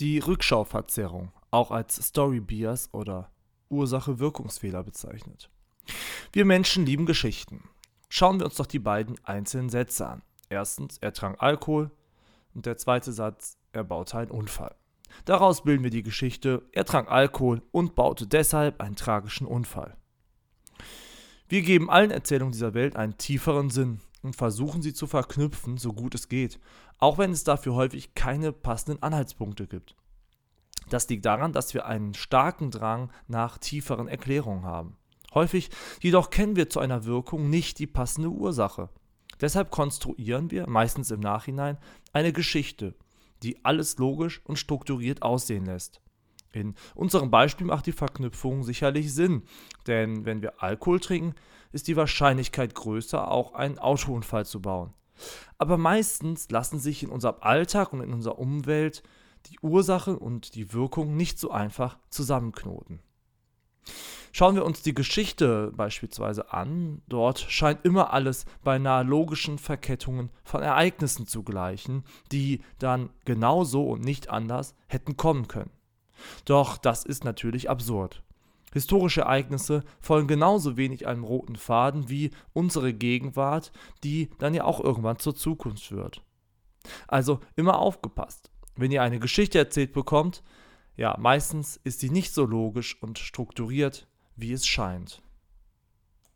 Die Rückschauverzerrung, auch als Story Bias oder Ursache-Wirkungsfehler bezeichnet. Wir Menschen lieben Geschichten. Schauen wir uns doch die beiden einzelnen Sätze an. Erstens, er trank Alkohol und der zweite Satz, er baute einen Unfall. Daraus bilden wir die Geschichte, er trank Alkohol und baute deshalb einen tragischen Unfall. Wir geben allen Erzählungen dieser Welt einen tieferen Sinn und versuchen sie zu verknüpfen, so gut es geht, auch wenn es dafür häufig keine passenden Anhaltspunkte gibt. Das liegt daran, dass wir einen starken Drang nach tieferen Erklärungen haben. Häufig jedoch kennen wir zu einer Wirkung nicht die passende Ursache. Deshalb konstruieren wir, meistens im Nachhinein, eine Geschichte, die alles logisch und strukturiert aussehen lässt. In unserem Beispiel macht die Verknüpfung sicherlich Sinn, denn wenn wir Alkohol trinken, ist die Wahrscheinlichkeit größer, auch einen Autounfall zu bauen. Aber meistens lassen sich in unserem Alltag und in unserer Umwelt die Ursache und die Wirkung nicht so einfach zusammenknoten. Schauen wir uns die Geschichte beispielsweise an. Dort scheint immer alles beinahe logischen Verkettungen von Ereignissen zu gleichen, die dann genauso und nicht anders hätten kommen können. Doch das ist natürlich absurd. Historische Ereignisse folgen genauso wenig einem roten Faden wie unsere Gegenwart, die dann ja auch irgendwann zur Zukunft wird. Also immer aufgepasst. Wenn ihr eine Geschichte erzählt bekommt, ja, meistens ist sie nicht so logisch und strukturiert, wie es scheint.